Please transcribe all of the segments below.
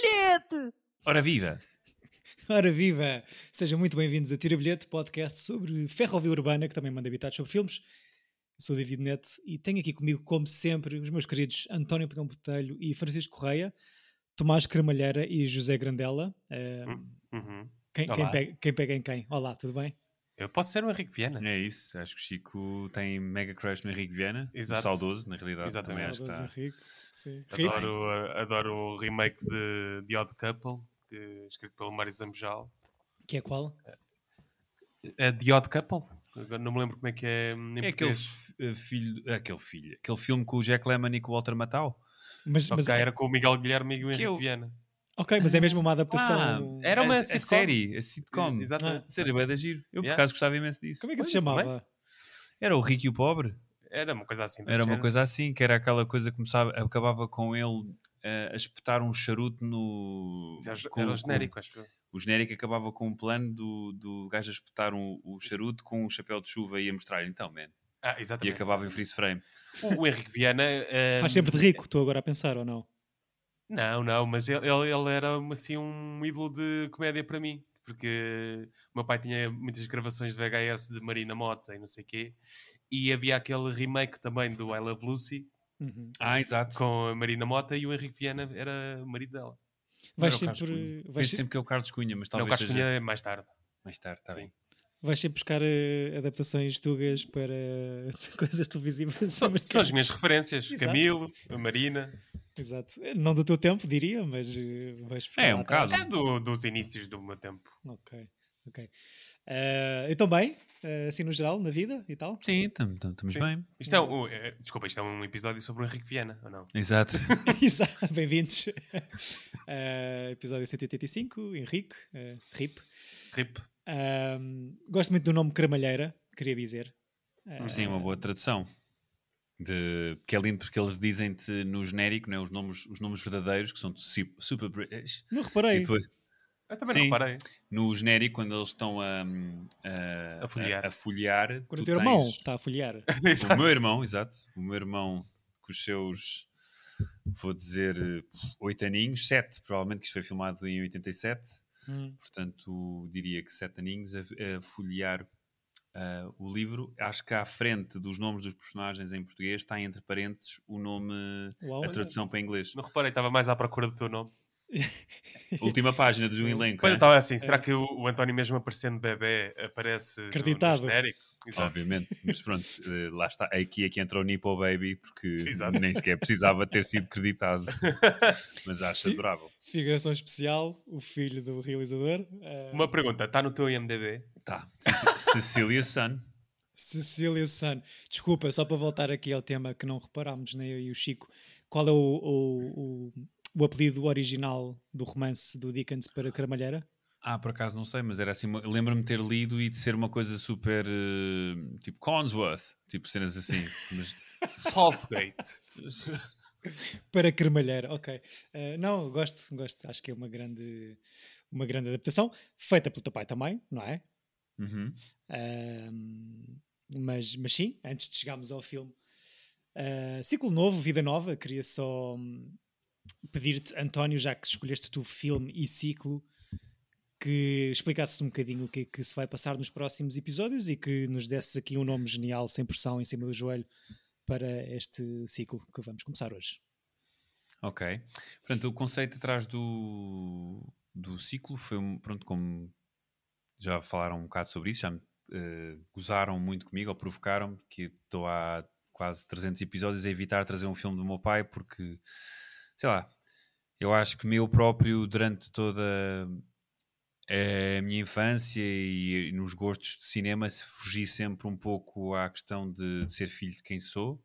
bilhete! Ora viva! Ora viva! Sejam muito bem-vindos a Tira Bilhete, podcast sobre ferrovia urbana, que também manda habitados sobre filmes. Eu sou o David Neto e tenho aqui comigo, como sempre, os meus queridos António Pegão Botelho e Francisco Correia, Tomás Cremalheira e José Grandela. Uh, uhum. quem, quem, pega, quem pega em quem? Olá, tudo bem? Eu posso ser o Henrique Viana. É isso, acho que o Chico tem mega crush no Henrique Viana. Exato. saudoso, na realidade. Exatamente. Saudoso está... Henrique. Sim. Adoro, adoro o remake de The Odd Couple, que, escrito pelo Mário Zambojal. Que é qual? É The Odd Couple. Não me lembro como é que é. é aquele eh, filho, aquele filho, aquele filme com o Jack Lemmon e com o Walter Matthau. Mas, mas era com o Miguel Guilherme e o Henrique eu... Viana. Ok, mas é mesmo uma adaptação. Ah, era uma a, a série, a sitcom. Exatamente. Ah. Série bem da giro. Eu, yeah. por acaso, gostava imenso disso. Como é que se chamava? Era o Rico e o Pobre. Era uma coisa assim. Era uma coisa assim, que era aquela coisa que começava, acabava com ele uh, a espetar um charuto no. Com, era o genérico, com, acho que O genérico acabava com um plano do, do gajo a espetar um, o charuto com um chapéu de chuva e a mostrar-lhe, então, man. Ah, exatamente. E acabava em freeze frame. O, o Henrique Viana. Uh, Faz sempre de rico, estou agora a pensar, ou não? Não, não, mas ele, ele era assim um ídolo de comédia para mim, porque o meu pai tinha muitas gravações de VHS de Marina Mota e não sei o quê, e havia aquele remake também do I Love Lucy. Uhum. Ah, exato. Com a Marina Mota e o Henrique Viana era o marido dela. Vais sempre, vais sempre que é o Carlos Cunha, mas talvez não, o Carlos seja... Cunha é mais tarde. Mais tarde, está bem. Vais sempre buscar uh, adaptações tugas para coisas televisivas. São, são as minhas referências. Exato. Camilo, a Marina. Exato. Não do teu tempo, diria, mas uh, vais. É um bocado. É do, dos inícios do meu tempo. Ok, ok. Uh, então, bem, uh, assim no geral, na vida e tal? Sim, estamos bem. Isto é um, uh, desculpa, isto é um episódio sobre o Henrique Viana, ou não? Exato. Exato, bem-vindos. episódio 185, Henrique, RIP. RIP. gosto muito do nome Cramalheira, queria dizer. Sim, uma boa tradução. De, que é lindo porque eles dizem-te no genérico né, os, nomes, os nomes verdadeiros, que são super British. Não reparei. Depois, eu também Sim, não reparei. No genérico, quando eles estão a, a, a folhear. A, a folhear quando o teu irmão está a folhear. o meu irmão, exato. O meu irmão com os seus, vou dizer, oito aninhos, sete, provavelmente, que isto foi filmado em 87. Hum. Portanto, diria que sete aninhos a, a folhear Uh, o livro, acho que à frente dos nomes dos personagens em português está entre parênteses o nome, Uau, a tradução para inglês. Não reparei, estava mais à procura do teu nome. Última página do elenco. Quando é? estava assim, será que o, o, António, mesmo aparecendo bebê, aparece Acreditado. Obviamente, mas pronto, uh, lá está. Aqui é que entra o Nipo Baby, porque Exato. nem sequer precisava ter sido creditado, mas acho adorável. Figuração especial, o filho do realizador. Uh... Uma pergunta: está no teu IMDb? Tá. Cecília Sun. Cecília Sun. Desculpa, só para voltar aqui ao tema que não reparámos, nem eu e o Chico. Qual é o, o, o, o apelido original do romance do Dickens para Caramalheira? Ah, por acaso não sei, mas era assim. Lembro-me ter lido e de ser uma coisa super. Uh, tipo Consworth, tipo cenas assim. Mas... Southgate. para Cremalheira, ok. Uh, não, gosto, gosto. Acho que é uma grande, uma grande adaptação. Feita pelo teu pai também, não é? Uhum. Uh, mas, mas sim, antes de chegarmos ao filme. Uh, ciclo novo, vida nova. Queria só um, pedir-te, António, já que escolheste tu filme e ciclo, que explicasse-te um bocadinho o que é que se vai passar nos próximos episódios e que nos desses aqui um nome genial, sem pressão, em cima do joelho, para este ciclo que vamos começar hoje. Ok. Portanto, o conceito atrás do, do ciclo foi, pronto, como já falaram um bocado sobre isso, já me uh, gozaram muito comigo ou provocaram-me, que estou há quase 300 episódios a evitar trazer um filme do meu pai, porque, sei lá, eu acho que meu próprio, durante toda a minha infância e, nos gostos de cinema, fugi sempre um pouco à questão de, de ser filho de quem sou,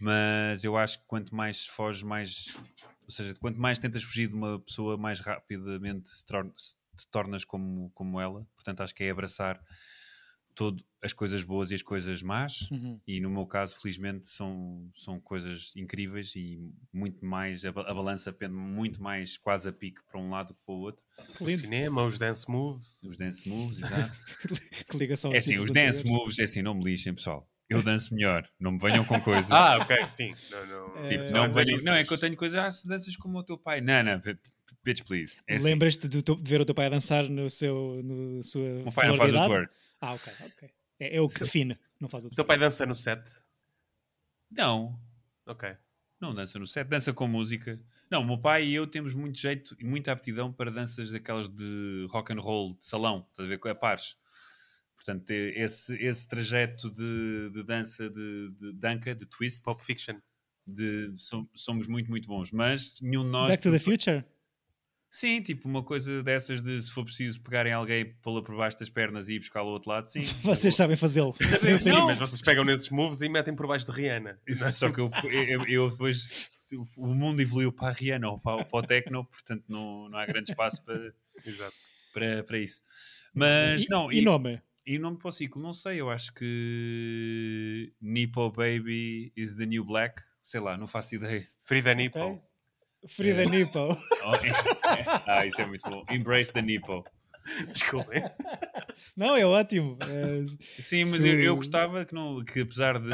mas eu acho que quanto mais foges, mais. Ou seja, quanto mais tentas fugir de uma pessoa, mais rapidamente se torna, te tornas como, como ela. Portanto, acho que é abraçar todo, as coisas boas e as coisas más. Uhum. E no meu caso, felizmente, são, são coisas incríveis e muito mais. A, a balança pende muito mais quase a pique para um lado que para o outro. O cinema, os dance moves. Os dance moves, exato. que ligação É assim, os dance moves, é assim, não me lixem, pessoal. Eu danço melhor, não me venham com coisas. ah, ok, sim. Não, não, tipo, não, venham, não, é que eu tenho coisas, ah, se danças como o teu pai. Não, não, Bitch, please. É assim. Lembras-te de, de ver o teu pai a dançar no seu, no sua O pai não faz o twerk. Ah, ok, ok. É, é o que define, não faz o O teu pai dança no set. Não, Ok. não dança no set, dança com música. Não, o meu pai e eu temos muito jeito e muita aptidão para danças daquelas de rock and roll, de salão, estás a ver, com a pares. Portanto, é- esse, esse trajeto de, de dança, de, de danca, de twist, Pulp Fiction. de, som- somos muito, muito bons. Mas nenhum de nós... Back to the Future? Sim, tipo uma coisa dessas de se for preciso pegarem alguém, pô-la por baixo das pernas e ir buscá-lo ao outro lado, sim. Vocês sabem fazê-lo. Sim, sim, mas vocês pegam nesses moves e metem por baixo de Rihanna. Isso, só que eu, eu, eu depois o mundo evoluiu para a Rihanna ou para, para o Techno, portanto não, não há grande espaço para, Exato. para, para isso. Mas E, não, e nome? e nome para o ciclo, não sei, eu acho que Nipo Baby is the new black, sei lá, não faço ideia. Frida Nipple. Ok. Frida Nipple. Oh, é- ah, isso é muito bom. Embrace the Nipo. Desculpem. Não, é ótimo. É, Sim, mas Se- eu, eu gostava que, não, que apesar de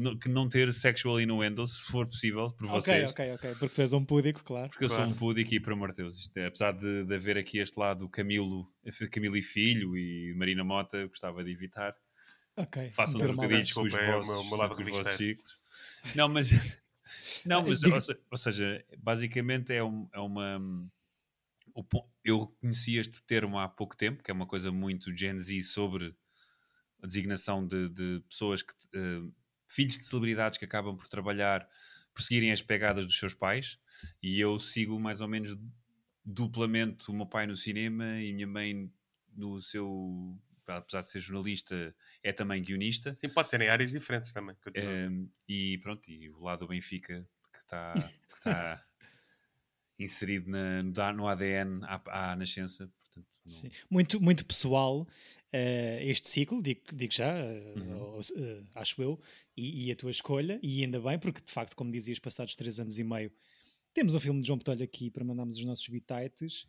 não, que não ter sexual innuendos, se for possível, por ok, vocês, ok, ok. Porque tu és um púdico, claro. Porque eu Claro. sou um pudic e, por amor de Deus, é, apesar de, de haver aqui este lado Camilo, Camilo e Filho e Marina Mota, eu gostava de evitar. Ok. Façam mal. bocadinhos com os Desculpa, é vossos, meu- meu lado com os vossos ciclos. Não, mas... Não, mas Diga- ou, se- ou seja, basicamente é, um- é uma... eu conheci este termo há pouco tempo, que é uma coisa muito Gen Z sobre a designação de, de pessoas que... eh, filhos de celebridades que acabam por trabalhar, por seguirem as pegadas dos seus pais, e eu sigo mais ou menos duplamente o meu pai no cinema e a minha mãe no seu... Apesar de ser jornalista, é também guionista. Sim, pode ser em áreas diferentes também. Um, e pronto, e o lado do Benfica que está que tá inserido na- no, ADN à, à nascença. Portanto, não- Sim. Muito, muito pessoal eh, este ciclo, digo, digo já, eh, Uhum. eh, acho eu, e, e a tua escolha, e ainda bem, porque de facto, como dizias, passados três anos e meio, temos um filme de João Botelho aqui para mandarmos os nossos bitites.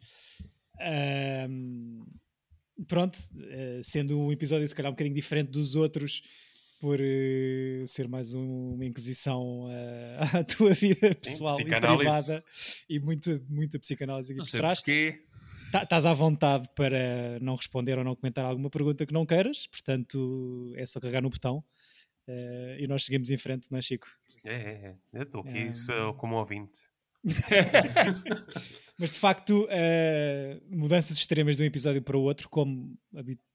Ahm, pronto, eh, sendo um episódio se calhar um bocadinho diferente dos outros, por eh, ser mais um- uma inquisição eh, à tua vida pessoal e psicanálise. privada e muita, muita psicanálise aqui não por trás. porquê. Tá- Estás à vontade para não responder ou não comentar alguma pergunta que não queiras, portanto é só carregar no botão eh, e nós seguimos em frente, não é, Chico? É, é, é. Eu estou aqui É. como ouvinte. Mas de facto, eh, mudanças extremas de um episódio para o outro, como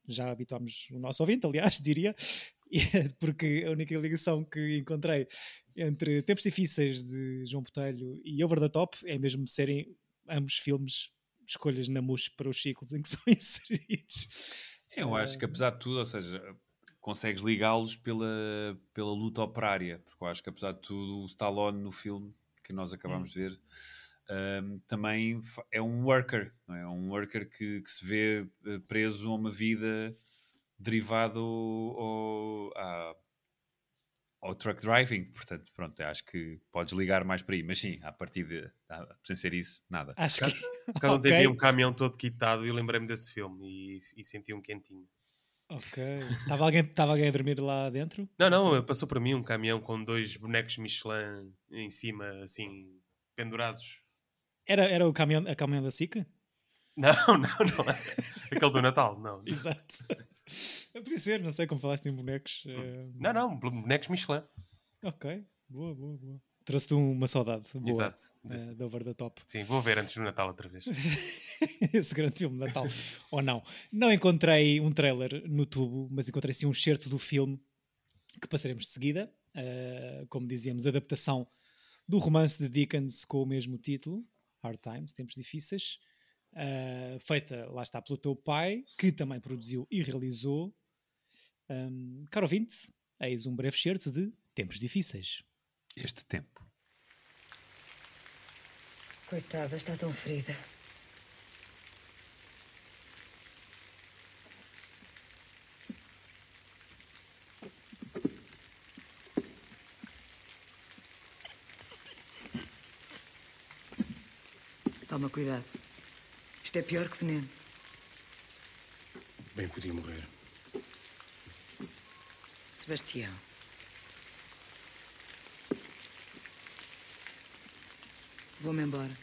já habituámos o nosso ouvinte, aliás, diria, é porque a única ligação que encontrei entre Tempos Difíceis de João Botelho e Over the Top é mesmo serem ambos filmes escolhas na MUS para os ciclos em que são inseridos. Eu acho que apesar de tudo, ou seja, consegues ligá-los pela, pela luta operária, porque eu acho que apesar de tudo, o Stallone no filme que nós acabámos de ver um, também é um worker, não é? um worker que, que se vê eh, preso a uma vida derivado ao, à- ao truck driving, portanto, pronto, acho que podes ligar mais para aí, mas sim, a partir de, a- sem ser isso, nada. Acho que. Cada um Ok. teve um caminhão todo quitado e eu lembrei-me desse filme e, e senti um quentinho. Ok. Estava alguém, estava alguém a dormir lá dentro? Não, não, passou para mim um caminhão com dois bonecos Michelin em cima, assim, pendurados. Era, era o caminhão, a caminhão da SICA? Não, não, não. é. Aquele do Natal, não. Exato. Podia ser, não sei como falaste em bonecos. eh, Não, não, bonecos Michelin. Ok, boa, boa, boa. Trouxe-te uma saudade boa Exato. de Over the Top. Sim, vou ver antes do Natal outra vez. Esse grande filme de Natal. Ou não. Não encontrei um trailer no tubo, mas encontrei sim um excerto do filme que passaremos de seguida. Eh, como dizíamos, adaptação do romance de Dickens com o mesmo título, Hard Times, Tempos Difíceis. eh, feita, lá está, pelo teu pai, que também produziu e realizou. Um, caro ouvinte, eis um breve excerto de Tempos Difíceis. Este tempo. Coitada, está tão ferida. Cuidado. Isto é pior que veneno. Bem podia morrer. Sebastião. Vou-me embora.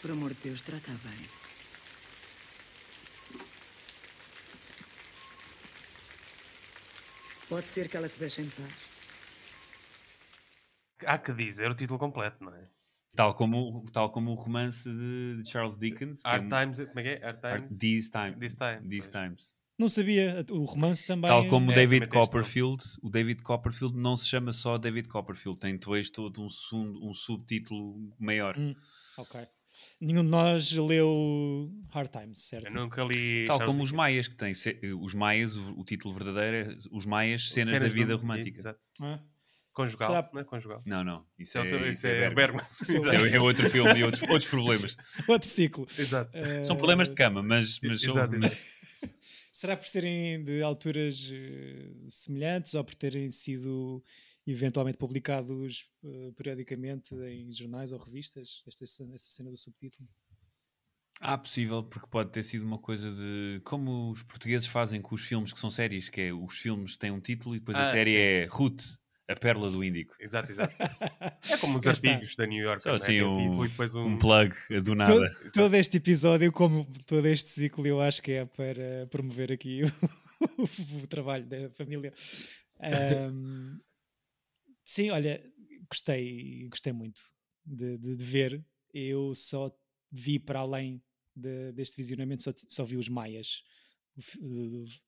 Por amor de Deus, trata bem. Pode ser que ela te deixe em paz. Há que dizer o título completo, não é? Tal como, tal como o romance de, Charles Dickens. é Hard um- Times, como é que é? Hard Times? These Times. This Time, These pois. Times. Não sabia, o romance também. Tal como É, o David tem. Copperfield, o David Copperfield não se chama só David Copperfield, tem depois todo um, sub- um subtítulo maior. Hum, ok. Nenhum de nós leu Hard Times, certo? Eu nunca li. Tal Charles como os maias, que têm se- os maias, o, o título verdadeiro é Os Maias, Cenas, da do- Vida Romântica. Exato. Ah, Conjugal, Será- não é? Conjugal. Não, não, isso é, é, outro- isso isso é é Bergman. É, é outro filme e outros, outros problemas. Outro ciclo. Exato. Eh, São problemas de cama, mas, mas são- Exato, mas- exato. Será por serem de alturas eh, semelhantes ou por terem sido eventualmente publicados eh, periodicamente em jornais ou revistas? Esta cena, essa cena do subtítulo. Há possível, porque pode ter sido uma coisa de como os portugueses fazem com os filmes que são séries, que é os filmes têm um título e depois a Ah, série sim. é Ruth, a Pérola do Índico. Exato, exato. É como os artigos da New York. Só não é? assim o um, título e depois um. um plug do nada. Todo, todo este episódio, como todo este ciclo, eu acho que é para promover aqui o, o trabalho da família. Ahm, sim, olha, gostei, gostei muito de, de- de ver. Eu só vi para além de- deste visionamento, só, só vi os Maias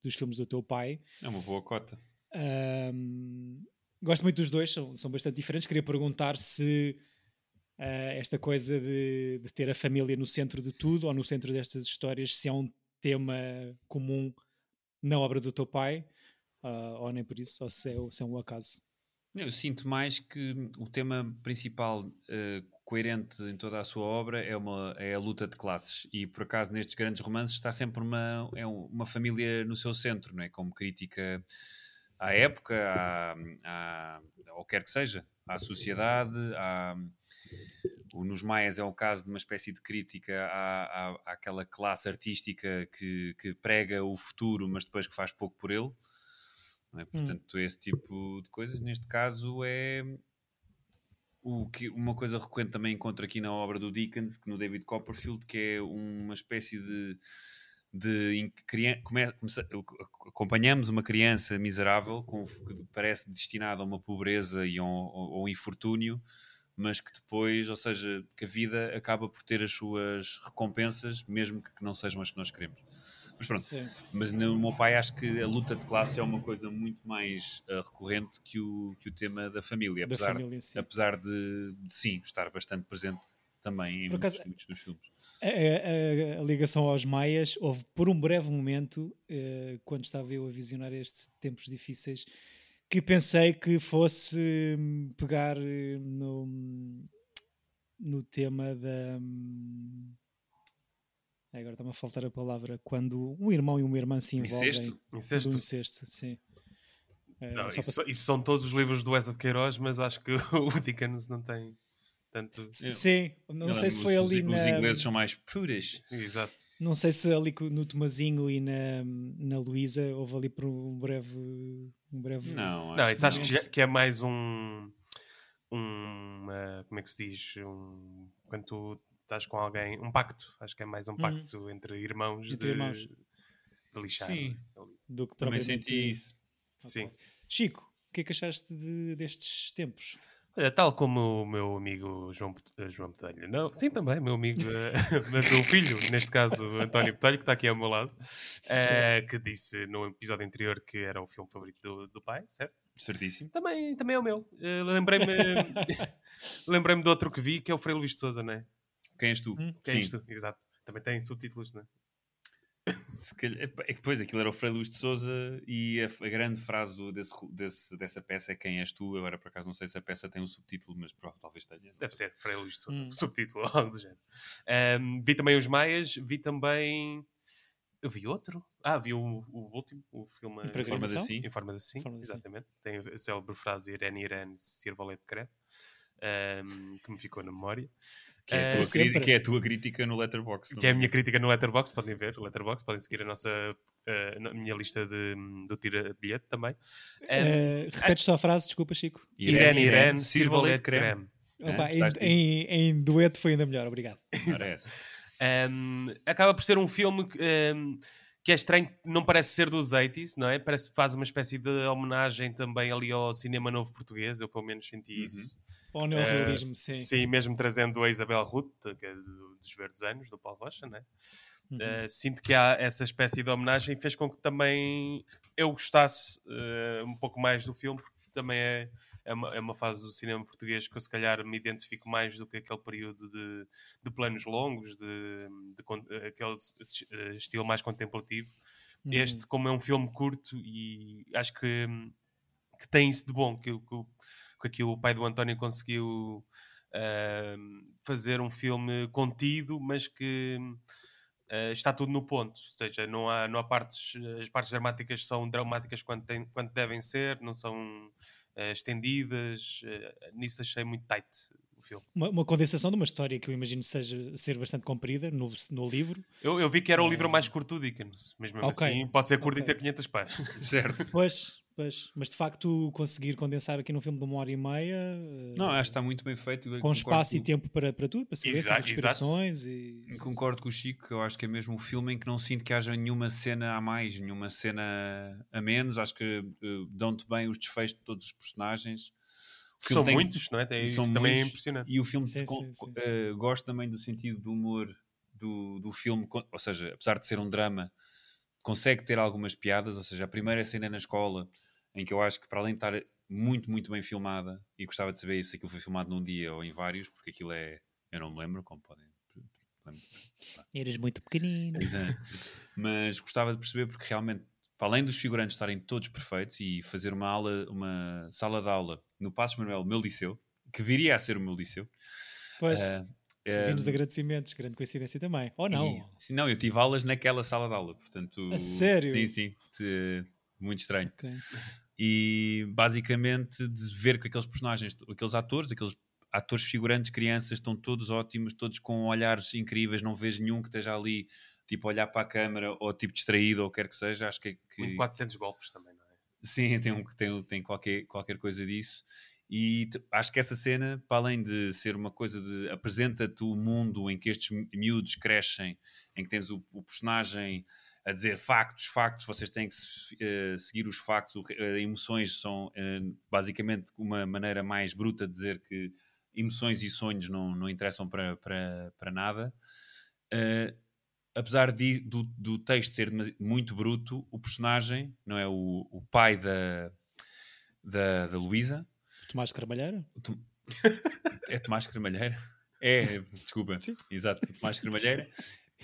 dos filmes do teu pai. É uma boa cota. Ahm, gosto muito dos dois, são, são bastante diferentes. Queria perguntar se ah, esta coisa de, de ter a família no centro de tudo ou no centro destas histórias, se é um tema comum na obra do teu pai, ah, ou nem por isso, ou se é, se é um acaso. Eu sinto mais que o tema principal eh, coerente em toda a sua obra é, uma, é a luta de classes. E por acaso nestes grandes romances está sempre uma, é um- uma família no seu centro, não é? como crítica à época, à, à, ao quer que seja, à sociedade. À, o Nos Maias é o caso de uma espécie de crítica à, à, àquela classe artística que, que prega o futuro, mas depois que faz pouco por ele. é? Portanto, esse tipo de coisas, neste caso, é o que, uma coisa recorrente também encontro aqui na obra do Dickens, que no David Copperfield, que é uma espécie de. De começa- acompanhamos uma criança miserável com, que parece destinada a uma pobreza e a um, a um infortúnio, mas que depois, ou seja, que a vida acaba por ter as suas recompensas, mesmo que não sejam as que nós queremos. Mas pronto, Sim. mas no meu pai acho que a luta de classe é uma coisa muito mais ah, recorrente que o, que o tema da família, Da apesar, família em si. apesar de, de, sim, estar bastante presente também em muitos, acaso- muitos dos filmes. A, a- a ligação aos Maias houve por um breve momento, eh, quando estava eu a visionar estes tempos difíceis, que pensei que fosse hum, pegar eh, no, no tema da. hum, Agora está-me a faltar a palavra. Quando um irmão e uma irmã se envolvem. Incesto? Incesto. Do incesto, sim. Eh, Não, isso, para- isso são todos os livros do Wesley de Queiroz, mas acho que o Dickens não tem tanto. Sim, não Não, sei se os- foi os, ali Os na. ingleses são mais prudish. Exato. Não sei se ali no Tomazinho e na, na Luísa houve ali por um breve. Um breve Não, Não, isso acho que, já- que é mais um. um eh, como é que se diz? Um, quando tu estás com alguém. Um pacto. Acho que é mais um pacto entre irmãos Entre de, irmãos. de lixar. Sim. do que Também senti isso. Ok. Sim. Chico, o que é que achaste de- destes tempos? Tal como o meu amigo João, eh, João Petelho. Não, sim, também, meu amigo, eh, mas o filho, neste caso António Petelho, que está aqui ao meu lado, eh, que disse no episódio anterior que era o filme favorito do, do pai, certo? Certíssimo. Também, também é o meu. Lembrei-me lembrei-me de outro que vi, que é o Frei Luís de Souza, não é? Quem és tu? Hum, Que é Sim. isto? Exato. Também tem subtítulos, não é? Se calhar- é que depois aquilo era o Frei Luís de Souza e a, a grande frase do- desse, desse- dessa peça é quem és tu. Agora por acaso não sei se a peça tem um subtítulo, mas prova- talvez tenha. Deve ser Frei Luís de Souza, Hum. subtítulo, algo do género. Ahm, vi também os Maias, vi também. Eu vi outro? Ah, vi o, o último, o filme Em forma de assim. Em forma de exatamente. Tem a célebre frase Irene Irene sirva leite ahm, que me ficou na memória. Que é, a Eh, tua sempre. crítica, que é a tua crítica no Letterboxd. Que é a minha crítica no Letterboxd, podem ver, o Letterboxd, podem seguir a nossa eh, na minha lista de, do tira de bilhete também. Ahm, Eh, repetes só a frase, desculpa, Chico. Irene Irene sirva leite creme. Opa, em, Gostaste disto? em, em dueto foi ainda melhor, obrigado. Um, acaba por ser um filme um, que é estranho, não parece ser dos 80s, não é? Parece que faz uma espécie de homenagem também ali ao cinema novo português, eu pelo menos senti Uhum. isso. Ao neorrealismo, sim. Sim, mesmo trazendo a Isabel Ruth, que é do- dos Verdes Anos, do Paulo Rocha, né? Uhum. Uh, sinto que há essa espécie de homenagem fez com que também eu gostasse uh, um pouco mais do filme, porque também é, é, uma, é uma fase do cinema português que eu se calhar me identifico mais do que aquele período de, de planos longos, de, de con- aquele esti- eh, estilo mais contemplativo. Uhum. Este, como é um filme curto, e acho que, que tem isso de bom, que, que, que aqui o pai do António conseguiu ahm, fazer um filme contido, mas que ah, está tudo no ponto. Ou seja, não há, não há partes, as partes dramáticas são dramáticas quando, quando devem ser, não são ah, estendidas. ah, nisso achei muito tight o filme. Uma, uma condensação de uma história que eu imagino seja ser bastante comprida no, no livro. Eu, eu vi que era o livro mais curto do Dickens, mas mesmo Ok. assim pode ser curto Ok. e ter 500 páginas. Certo. Pois, pois. Mas de facto conseguir condensar aqui num filme de uma hora e meia. eh, Não, acho que está muito bem feito. Com concordo espaço e com- tempo para, para tudo, para silêncios, Exato, respirações e. Concordo com o Chico, que eu acho que é mesmo um filme em que não sinto que haja nenhuma cena a mais, nenhuma cena a menos. Acho que eh, dão-te bem os desfechos de todos os personagens. São tem- muitos, não é? Tem, são isso também é impressionante. E o filme, Sim, com- sim, sim. eh, gosto também do sentido do humor do, do filme, ou seja, apesar de ser um drama, consegue ter algumas piadas. Ou seja, a primeira cena na escola, em que eu acho que para além de estar muito, muito bem filmada, e gostava de saber se aquilo foi filmado num dia ou em vários, porque aquilo é. Eu não me lembro, como podem. Eras muito pequenino. Exato. Mas gostava de perceber porque realmente, para além dos figurantes estarem todos perfeitos e fazer uma aula, uma sala de aula no Passos Manuel, o meu liceu, que viria a ser o meu liceu. Pois, ah, vi nos ah, agradecimentos, grande coincidência também. Ou não? e- sim, não, eu tive aulas naquela sala de aula, portanto. A sério? Sim, sim. te- muito estranho. Ok. E basicamente de ver que aqueles personagens, aqueles atores, aqueles atores figurantes, crianças, estão todos ótimos, todos com olhares incríveis, não vejo nenhum que esteja ali, tipo, a olhar para a câmara ou tipo distraído ou quer que seja. Acho que, é que Muito 400 golpes também, não é? Sim, tem, um, tem, tem qualquer, qualquer coisa disso. E acho que essa cena, para além de ser uma coisa de apresenta-te o mundo em que estes mi- miúdos crescem, em que tens o, o personagem a dizer factos, factos, vocês têm que eh, seguir os factos, eh, emoções são eh, basicamente uma maneira mais bruta de dizer que emoções e sonhos não, não interessam para, para, para nada. Apesar de, do, do texto ser muito bruto, o personagem, não é? O, o pai da, da, da Luísa, Tomás o Tom- é Tomás Cremalheira? É, desculpa, Sim. exato, Tomás Cremalheira.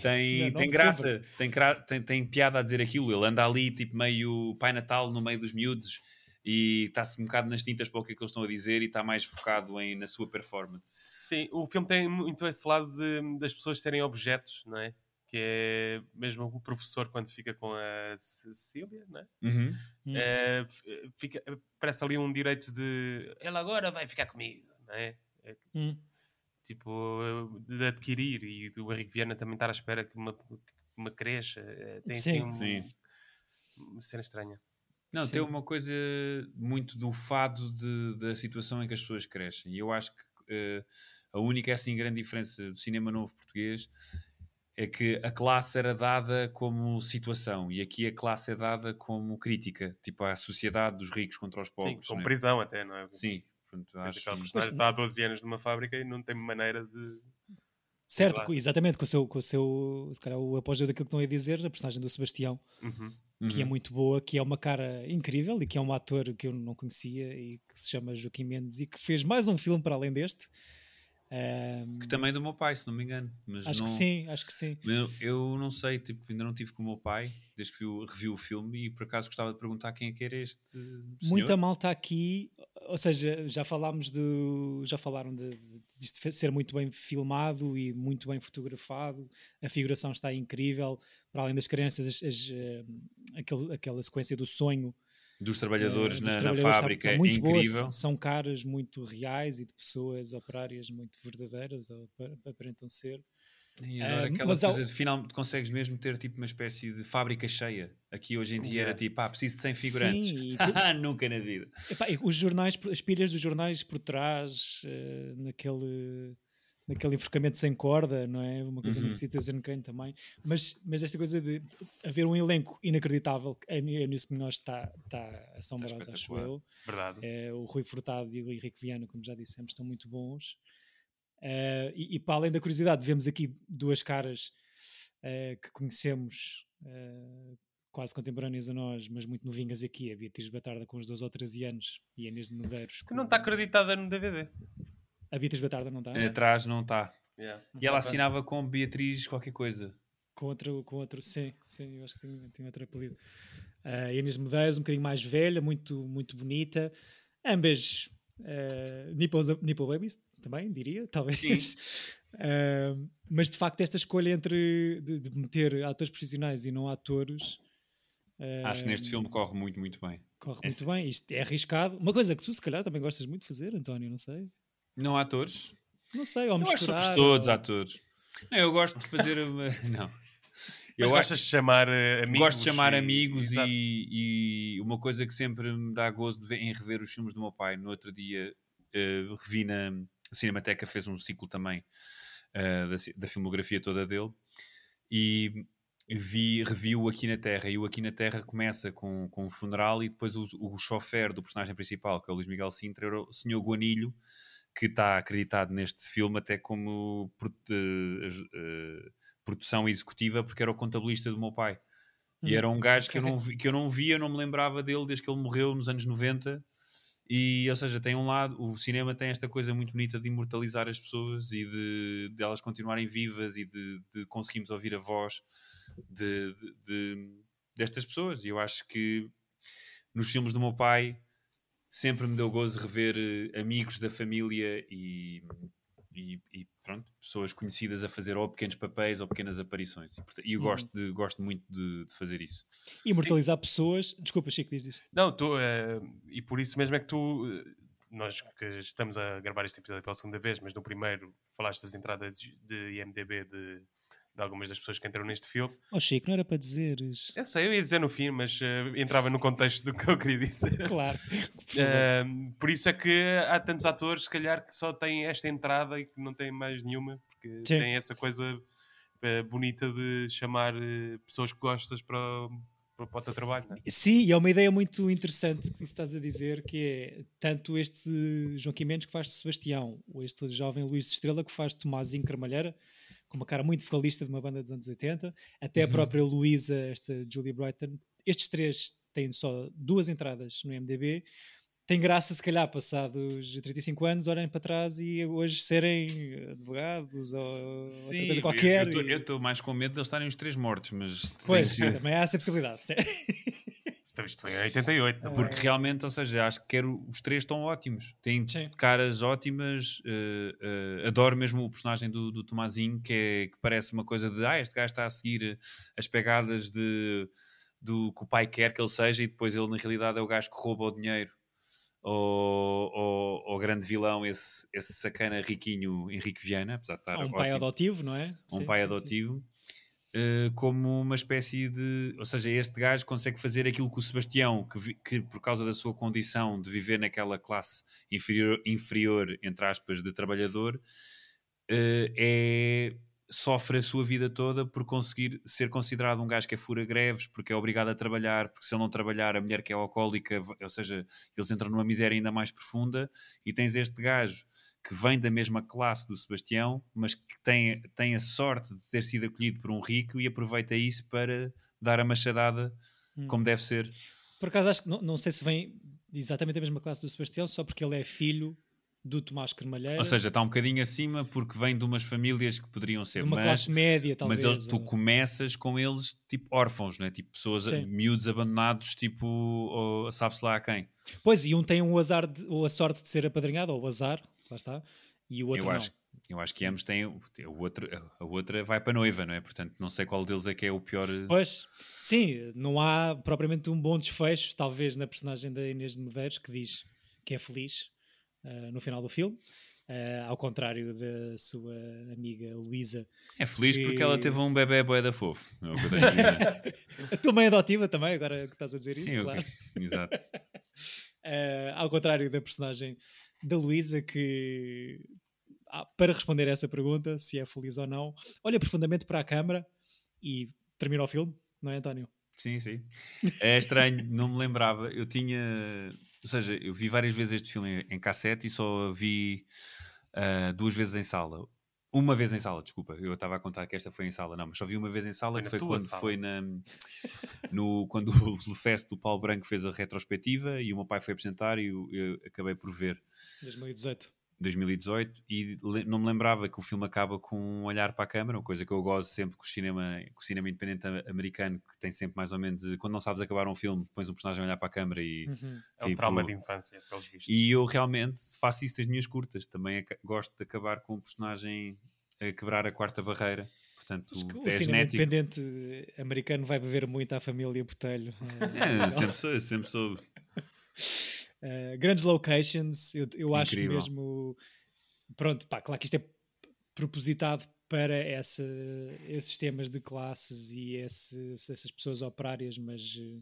Tem, Não, tem graça, tem, tem, tem piada a dizer aquilo. Ele anda ali, tipo, meio Pai Natal no meio dos miúdos e está-se um bocado nas tintas para o que é que eles estão a dizer e está mais focado em, na sua performance. Sim, o filme tem muito esse lado de- das pessoas serem objetos, não é? Que é mesmo o professor quando fica com a Cecília, não é? Uhum. Hum. É, fica, parece ali um direito de ela agora vai ficar comigo, não é? É Hum. tipo de adquirir e o Henrique Viana também estar à espera que uma, que uma cresça. É, Tem Sim. assim um- Sim. uma cena estranha. Não, Sim. tem uma coisa muito do fado de- da situação em que as pessoas crescem. E eu acho que eh, a única assim, grande diferença do cinema novo português é que a classe era dada como situação e aqui a classe é dada como crítica, tipo à sociedade dos ricos contra os Sim, pobres. com né? prisão até, não é? Sim, portanto, Mas acho aquela que- personagem está há 12 anos numa fábrica e não tem maneira de. Certo, exatamente, com o seu, com o seu se calhar, o apogeu daquilo que não ia dizer, a personagem do Sebastião, Uhum. que é Uhum. muito boa, que é uma cara incrível e que é um ator que eu não conhecia e que se chama Joaquim Mendes e que fez mais um filme para além deste. Ahm, que também é do meu pai, se não me engano. Mas acho não... que sim, acho que sim. Eu, eu não sei, tipo, ainda não tive com o meu pai desde que eu revi o filme e por acaso gostava de perguntar quem é que era este senhor. Muita malta aqui, ou seja, já falámos do. Já falaram de, de, fe- ser muito bem filmado e muito bem fotografado, a figuração está incrível, para além das crianças, as- as, eh, aquele- aquela sequência do sonho dos trabalhadores eh, na, dos na trabalhadores está- fábrica está é muito boa, incrível. s- são caras muito reais e de pessoas operárias muito verdadeiras, ou ap- aparentam ser. E adoro Ah, aquela mas ao- coisa de final consegues mesmo ter tipo uma espécie de fábrica cheia. Aqui hoje em dia era tipo, ah, preciso de 100 figurantes. Sim, e- Haha, Nunca na vida. Epá, os jornais, as pilhas dos jornais por trás, eh, naquele, naquele enforcamento sem corda, não é? Uma coisa Uhum. muito Citizen Kane também. Mas, mas esta coisa de haver um elenco inacreditável, é nisso que nós está tá assombroso, acho eu. Verdade. É, o Rui Furtado e o Henrique Viana, como já dissemos, estão muito bons. Eh, e, e para além da curiosidade, vemos aqui duas caras eh, que conhecemos eh, quase contemporâneas a nós, mas muito novinhas aqui. A Beatriz Batarda com os 12 ou 13 anos e a Inês de Medeiros. Que não está acreditada no DVD. A Beatriz Batarda não está? Atrás não está. Yeah. E ela assinava com Beatriz qualquer coisa. Com outro, com outro, sim, sim, eu acho que tem, tem outro apelido. A Inês de Medeiros, um bocadinho mais velha, muito, muito bonita. Ambas uh, Nipple, Nipple Babies, também, diria, talvez. Ah, mas de facto, esta escolha entre de, de meter atores profissionais e não atores. ah, Acho que neste filme corre muito, muito bem. corre esse- muito bem. Isto é arriscado. Uma coisa que tu, se calhar, também gostas muito de fazer, António, não sei. Não há atores? Não sei, ou Eu acho que misturar. somos todos ou- atores. Não, eu gosto de fazer uma... Não. Eu gostas de chamar eh, amigos? gosto de chamar e- amigos e, e uma coisa que sempre me dá gozo de ver, em rever os filmes do meu pai. No outro dia eh, revi na Cinemateca, fez um ciclo também eh, da, da filmografia toda dele e vi, revi o Aqui na Terra. E o Aqui na Terra começa com, com um funeral e depois o, o chofer do personagem principal, que é o Luís Miguel Sintra, era o Senhor Guanilho, que está acreditado neste filme até como eh, eh, produção executiva, porque era o contabilista do meu pai. E Hum, era um gajo que eu, não vi, que eu não via, não me lembrava dele desde que ele morreu nos anos 90. E, ou seja, tem um lado, o cinema tem esta coisa muito bonita de imortalizar as pessoas e de, de elas continuarem vivas e de, de conseguirmos ouvir a voz de- de- destas pessoas. E eu acho que nos filmes do meu pai sempre me deu gozo rever eh, amigos da família e, e, e pronto, pessoas conhecidas a fazer ou pequenos papéis ou pequenas aparições. E, eu Uhum. gosto, de, gosto muito de, de fazer isso. Imortalizar pessoas. Desculpa, Chico, diz isto. Não, tu, eh, e por isso mesmo é que tu, eh, nós que estamos a gravar este episódio pela segunda vez, mas no primeiro falaste das entradas de, de IMDB de, de algumas das pessoas que entraram neste filme. Oh, Chico, não era para dizeres. Eu sei, eu ia dizer no fim, mas eh, entrava no contexto do que eu queria dizer. Claro. Eh, por isso é que há tantos atores, se calhar, que só têm esta entrada e que não têm mais nenhuma, porque Sim. têm essa coisa eh, bonita de chamar eh, pessoas que gostas para, o- para, o teu trabalho. Não é? Sim, e é uma ideia muito interessante que estás a dizer, que é tanto este João Mendes que faz de Sebastião, ou este jovem Luís de Estrela que faz de Tomazinho Carmalheira, com uma cara muito vocalista de uma banda dos anos 80, até a própria Luísa, esta Julie Brighton. Estes três têm só duas entradas no MDB. Tem graça, se calhar, passados 35 anos, olharem para trás e hoje serem advogados ou outra coisa qualquer. eu- estou mais com medo de eles estarem os três mortos, mas Pois, também há essa possibilidade. Então isto foi em 88. também. Porque realmente, ou seja, acho que quero, os três estão ótimos. Têm Sim. caras ótimas. eh, eh, adoro mesmo o personagem do, do Tomazinho, que, é, que parece uma coisa de ah, este gajo está a seguir as pegadas de, do que o pai quer que ele seja, e depois ele, na realidade, é o gajo que rouba o dinheiro. Ou, ou grande vilão, esse, esse sacana riquinho Henrique Viana, apesar de estar um pai ótimo adotivo, não é? um Sim, pai sim, sim. Eh, como uma espécie de. Ou seja, este gajo consegue fazer aquilo que o Sebastião, que, vi- que por causa da sua condição de viver naquela classe inferior, inferior entre aspas, de trabalhador, eh, é. Sofre a sua vida toda por conseguir ser considerado um gajo que é fura greves, porque é obrigado a trabalhar, porque se ele não trabalhar, a mulher que é alcoólica, ou seja, eles entram numa miséria ainda mais profunda. E tens este gajo que vem da mesma classe do Sebastião, mas que tem, tem a sorte de ter sido acolhido por um rico e aproveita isso para dar a machadada Hum. como deve ser. Por acaso acho que não, não sei se vem exatamente da mesma classe do Sebastião, só porque ele é filho do Tomás Carmalheira, Ou seja, está um bocadinho acima porque vem de umas famílias que poderiam de ser, uma mas, classe média, talvez. mas eles, tu ou- começas com eles tipo órfãos, né? tipo pessoas, Sim. miúdos abandonados, tipo, sabe-se lá a quem. Pois, e um tem o azar de- ou a sorte de ser apadrinhado, ou o azar, lá está, e o outro Eu não. acho, eu acho que ambos têm. O outro, a outra vai para a noiva, não é? Portanto, não sei qual deles é que é o pior. Pois, sim, não há propriamente um bom desfecho, talvez na personagem da Inês de Medeiros, que diz que é feliz ah, no final do filme. Uh, ao contrário da sua amiga Luísa. É feliz que- porque ela teve um bebê bué da fofo. É o que eu tenho a tua mãe adotiva também, agora que estás a dizer isso, Sim, claro. ok. Exato. Uh, ao contrário da personagem da Luísa, que ah, para responder a essa pergunta, se é feliz ou não, olha profundamente para a câmara e termina o filme, não é, António? Sim, sim. É estranho, não me lembrava. Eu tinha. Ou seja, eu vi várias vezes este filme em cassete e só vi ah, duas vezes em sala. Uma vez em sala, desculpa. Eu estava a contar que esta foi em sala, não, mas só vi uma vez em sala, Foi que foi quando sala. foi na. No, quando o Fest do Paulo Branco fez a retrospectiva e o meu pai foi apresentar e eu, eu acabei por ver 2018. 2018 e não me lembrava que o filme acaba com um olhar para a câmara, uma coisa que eu gosto sempre com o cinema, com o cinema independente americano, que tem sempre mais ou menos, quando não sabes acabar um filme, pões um personagem a olhar para a câmara e, Uhum. É um Tipo, trauma de infância, pelos vistos. e eu realmente faço isso das minhas curtas, também aca- gosto de acabar com o personagem a quebrar a quarta barreira, portanto que o é cinema genético. independente americano vai beber muito à família Botelho. É, sempre soube, sempre soube. Uh, grandes locations, eu, eu acho mesmo. Pronto, pá, claro que isto é propositado para essa, esses temas de classes e esse- essas pessoas operárias, mas eh,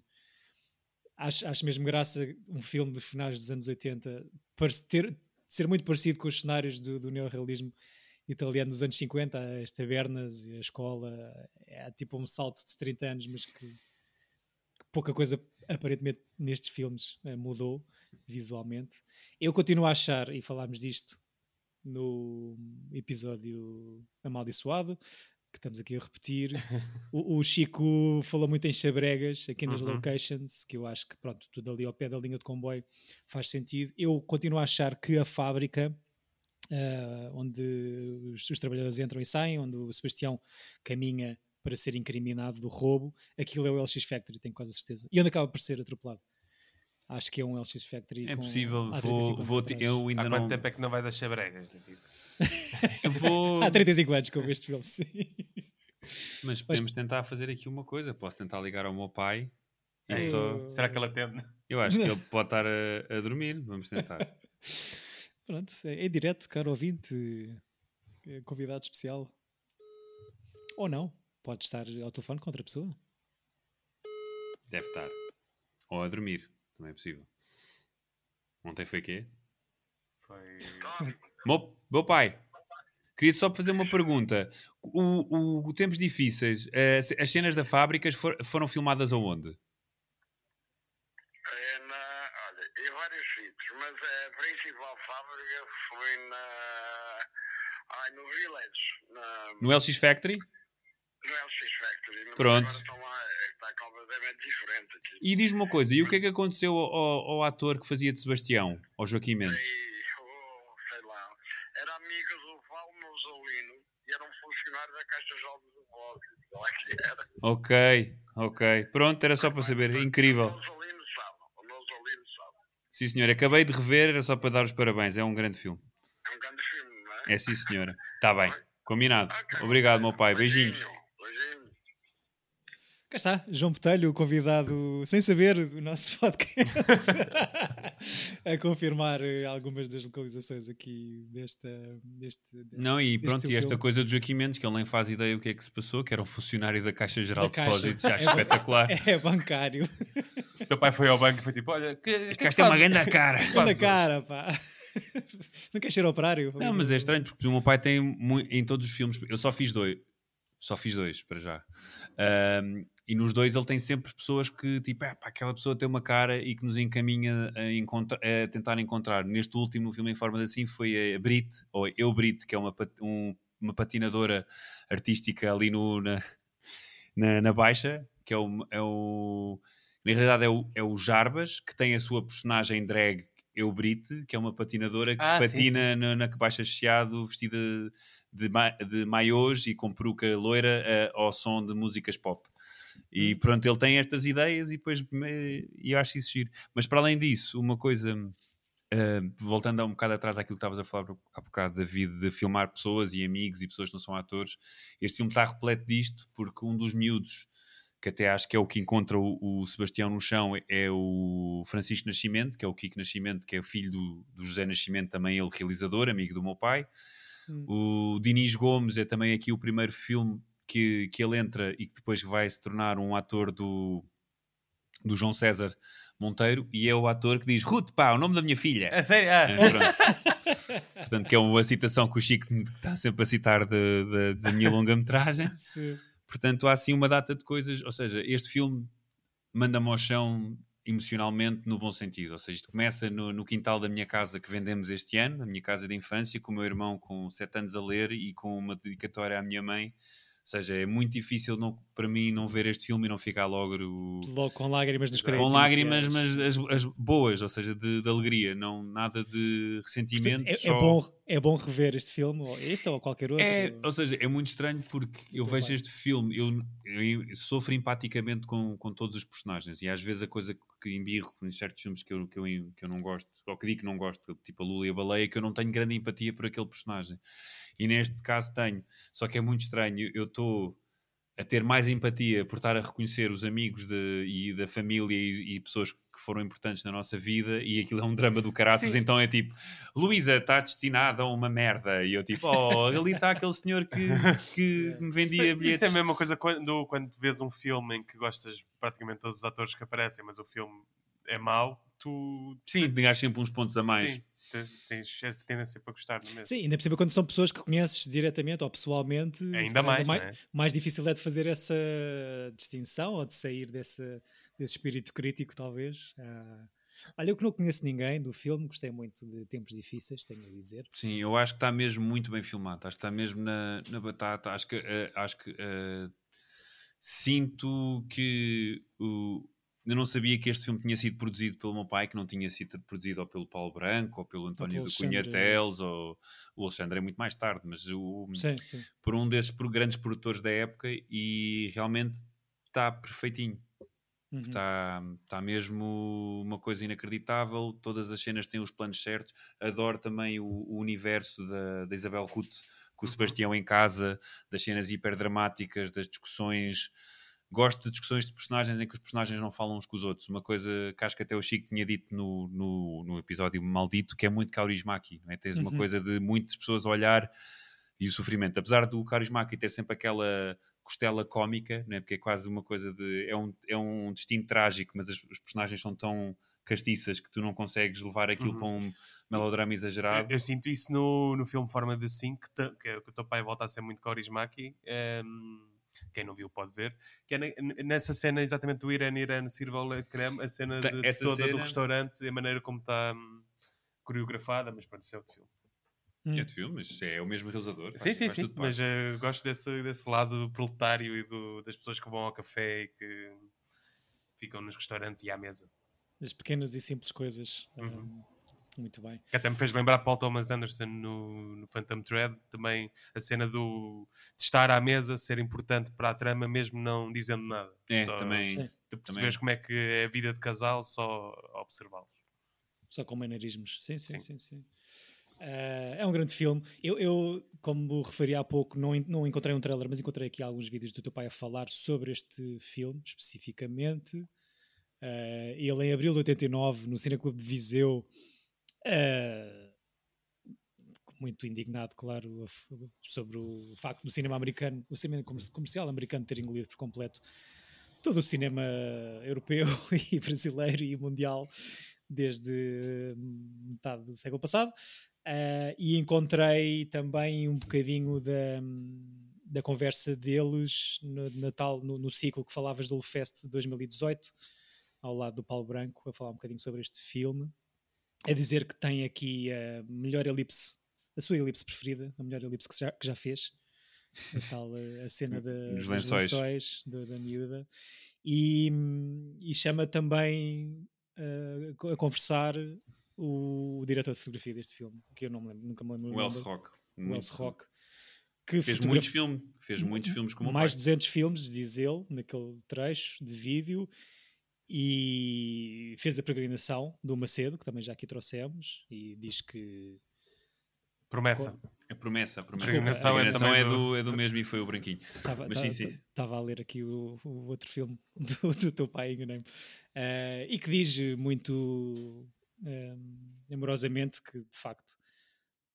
acho, acho mesmo graça um filme de finais dos anos 80 parece ter, ser muito parecido com os cenários do, do neorrealismo italiano dos anos 50, as tabernas e a escola. É tipo um salto de 30 anos, mas que, que pouca coisa aparentemente nestes filmes eh, mudou visualmente. Eu continuo a achar, e falámos disto no episódio Amaldiçoado, que estamos aqui a repetir, o, o Chico falou muito em Xabregas, aqui nas Uhum. locations, que eu acho que pronto, tudo ali ao pé da linha de comboio faz sentido. Eu continuo a achar que a fábrica, ah, onde os, os trabalhadores entram e saem, onde o Sebastião caminha para ser incriminado do roubo, aquilo é o LX Factory, tenho quase certeza. E onde acaba por ser atropelado. Acho que é um LX Factory. É possível, há 35 vou, vou, eu ainda Há quanto não. tempo é que não vai das? Eu vou, Há 35 anos que eu vi este filme, sim. mas podemos tentar fazer aqui uma coisa. Posso tentar ligar ao meu pai e Ei, só. Será que ele atende? Eu acho que ele pode estar a, a dormir. Vamos tentar. Pronto, é em direto, caro ouvinte, eh, convidado especial. Ou não, pode estar ao telefone com outra pessoa. Deve estar. Ou a dormir. Também é possível. Ontem foi quê? Foi... Meu, meu pai. Queria só fazer uma pergunta. O, o, o Tempos Difíceis, eh, as cenas da fábricas for- foram filmadas aonde? É na, olha, em vários sítios, mas a principal fábrica foi na. Ai, no Village, na, No LX Factory? No LX Factory. Mas Pronto. Agora estão lá, está completamente diferente aqui. E diz-me uma coisa, e o que é que aconteceu ao, ao- ao ator que fazia de Sebastião, ao Joaquim Mendes? E, oh, sei lá, era amigo do Paulo Musolino e era um funcionário da Caixa Jovem do era. Ok, ok. Pronto, era só para saber. O Incrível. O. Sim, senhor. Acabei de rever, era só para dar os parabéns. É um grande filme. É um grande filme, não é? É sim, senhora. Está bem. Combinado. Obrigado, meu pai. Beijinhos. Cá está, João Botelho, o convidado, sem saber, do nosso podcast, a confirmar eh, algumas das localizações aqui desta. Deste, Não, e pronto, e esta filme. coisa do Joaquim Mendes, que ele nem faz ideia o que é que se passou, que era um funcionário da Caixa Geral Da de. Depósitos. Já É espetacular. É bancário. O teu pai foi ao banco e foi tipo: Olha, que, Este que gajo tem uma grande cara. Fazes cara, pá. Não queres ser operário? Não, mas é estranho, porque o meu pai tem em todos os filmes. Eu só fiz dois. Só fiz dois, para já. Ahm, e nos dois ele tem sempre pessoas que, tipo, é, pá, aquela pessoa tem uma cara e que nos encaminha a, encontra- a tentar encontrar. Neste último filme em forma de assim foi a Brit, ou Eu Brit, que é uma, um- uma patinadora artística ali no, na, na, na Baixa, que é o, é o. Na realidade é o, é o Jarbas, que tem a sua personagem drag Eubrite, que é uma patinadora que Ah, sim, patina Na, na Baixa Chiado, vestida de, de maiôs e com peruca loira eh, ao som de músicas pop. E Hum. pronto, ele tem estas ideias e depois me- e eu acho isso giro. Mas para além disso, uma coisa, eh, voltando um bocado atrás àquilo que estavas a falar há bocado, David, de filmar pessoas e amigos e pessoas que não são atores, este filme está repleto disto porque um dos miúdos que até acho que é o que encontra o, o Sebastião no chão, é o Francisco Nascimento, que é o Kiko Nascimento, que é o filho do, do José Nascimento, também ele realizador, amigo do meu pai. Hum. O Dinis Gomes é também aqui o primeiro filme que, que ele entra e que depois vai se tornar um ator do, do João César Monteiro e é o ator que diz Ruth, pá, o nome da minha filha. A sério? Ah. É. Portanto, que é uma citação que o Chico está sempre a citar da minha longa-metragem. Portanto, há assim uma data de coisas. Ou seja, este filme manda-me ao chão emocionalmente no bom sentido. Ou seja, isto começa no, no quintal da minha casa que vendemos este ano, a minha casa de infância, com o meu irmão com 7 anos a ler e com uma dedicatória à minha mãe. Ou seja, é muito difícil não, para mim não ver este filme e não ficar logo o- Logo com lágrimas nos com créditos lágrimas, iniciais. mas as, as boas, ou seja, de, de alegria, não nada de ressentimento. Portanto, é, é só- bom, é bom rever este filme, ou este ou qualquer outro. É, ou seja, é muito estranho porque eu vejo bem. este filme, eu, eu sofro empaticamente com, com todos os personagens e às vezes a coisa que embirro em certos filmes que eu, que, eu, que eu não gosto, ou que digo que não gosto, tipo a Lula e a Baleia, é que eu não tenho grande empatia por aquele personagem. E neste caso tenho. Só que é muito estranho, eu estou a ter mais empatia por estar a reconhecer os amigos de, e da família e, e pessoas que foram importantes na nossa vida e aquilo é um drama do caraças, Sim. então é tipo Luísa está destinada a uma merda. E eu tipo, oh, ali está aquele senhor que, que me vendia Isso bilhetes. é a mesma coisa quando, quando vês um filme em que gostas praticamente todos os atores que aparecem, mas o filme é mau, tu sim, ganhas sempre uns pontos a mais. Sim, te- tens essa tendência para gostar no mesmo. Sim, ainda por cima quando são pessoas que conheces diretamente ou pessoalmente, se Ainda mais, mais, não é? mais difícil é de fazer essa distinção ou de sair desse, desse espírito crítico, talvez. Ah, olha, eu que não conheço ninguém do filme, gostei muito de Tempos Difíceis, tenho a dizer. Sim, eu acho que está mesmo muito bem filmado. Acho que está mesmo na, na batata. Acho que, eh, acho que eh, sinto que o, eu não sabia que este filme tinha sido produzido pelo meu pai, que não tinha sido produzido ou pelo Paulo Branco, ou pelo António do Cunha Alexandre. Teles, ou o Alexandre é muito mais tarde, mas o, Sim, sim. por um desses grandes produtores da época e realmente está perfeitinho. Uhum. Está tá mesmo uma coisa inacreditável. Todas as cenas têm os planos certos. Adoro também o, o universo da, da Isabel Ruth com o Sebastião em casa, das cenas hiperdramáticas, das discussões. Gosto de discussões de personagens em que os personagens não falam uns com os outros. Uma coisa que acho que até o Chico tinha dito no, no, no episódio Maldito, que é muito Kaurismäki. Não é? Tens uma Uhum. coisa de muitas pessoas a olhar e o sofrimento. Apesar do Kaurismäki ter sempre aquela costela cómica, né? porque é quase uma coisa de. É um, é um destino trágico, mas as, os personagens são tão castiças que tu não consegues levar aquilo Uhum. para um melodrama exagerado. Eu, eu sinto isso no, no filme Forma de 5, que, que, é- que o teu pai volta a ser muito Kaurismäki. ehm, quem não viu pode ver. Que é ne- nessa cena exatamente do Irene Irene sirva o creme, a cena de, essa toda do cena- restaurante, a maneira como está hum, coreografada, mas pronto, isso é outro filme. Hum. É de filme, mas é o mesmo realizador. faz- Sim, sim, faz sim. tudo parte. Mas eh, gosto desse, desse lado proletário e do- das pessoas que vão ao café e que ficam nos restaurantes e à mesa. As pequenas e simples coisas. Uhum. Ah, muito bem. Que até me fez lembrar Paul Thomas Anderson no, no Phantom Thread, também a cena do, de estar à mesa ser importante para a trama, mesmo não dizendo nada. É, Só também. Sim. De perceberes também. como é que é a vida de casal só a observá-los. Só com maneirismos. Sim, sim, sim. Sim. sim. Ah, é um grande filme. Eu, eu, como referi há pouco, não, não encontrei um trailer, mas encontrei aqui alguns vídeos do teu pai a falar sobre este filme, especificamente. Ah, ele, em abril de 89, no Cineclube de Viseu, ah, muito indignado, claro, sobre o facto do cinema americano, o cinema comer- comercial americano ter engolido por completo todo o cinema europeu e brasileiro e mundial desde hum, metade do século passado. Ah, e encontrei também um bocadinho da, hum, da conversa deles no, Natal, no, no ciclo que falavas do Ulfest de 2018, ao lado do Paulo Branco, a falar um bocadinho sobre este filme, a dizer que tem aqui a melhor elipse, a sua elipse preferida, a melhor elipse que já, que já fez, a tal eh, a cena da, dos lençóis. lençóis da, da miúda, e, e chama também eh, a, conversar o, diretor de fotografia deste filme, que eu não me lembro, nunca me lembro. O nome, Rock. o Muito- Rock. Que Fez fotogra- muitos filmes. Fez muitos filmes como o mais de 200 filmes, diz ele, naquele trecho de vídeo, e fez a peregrinação do Macedo, que também já aqui trouxemos, e diz que Promessa. A promessa, a promessa. Peregrinação a é peregrinação é, do- é do mesmo e foi o branquinho. Estava Mas sim, sim. a ler aqui o, o outro filme do, do teu pai, enganei-me. Eh, e que diz muito eh, amorosamente que, de facto,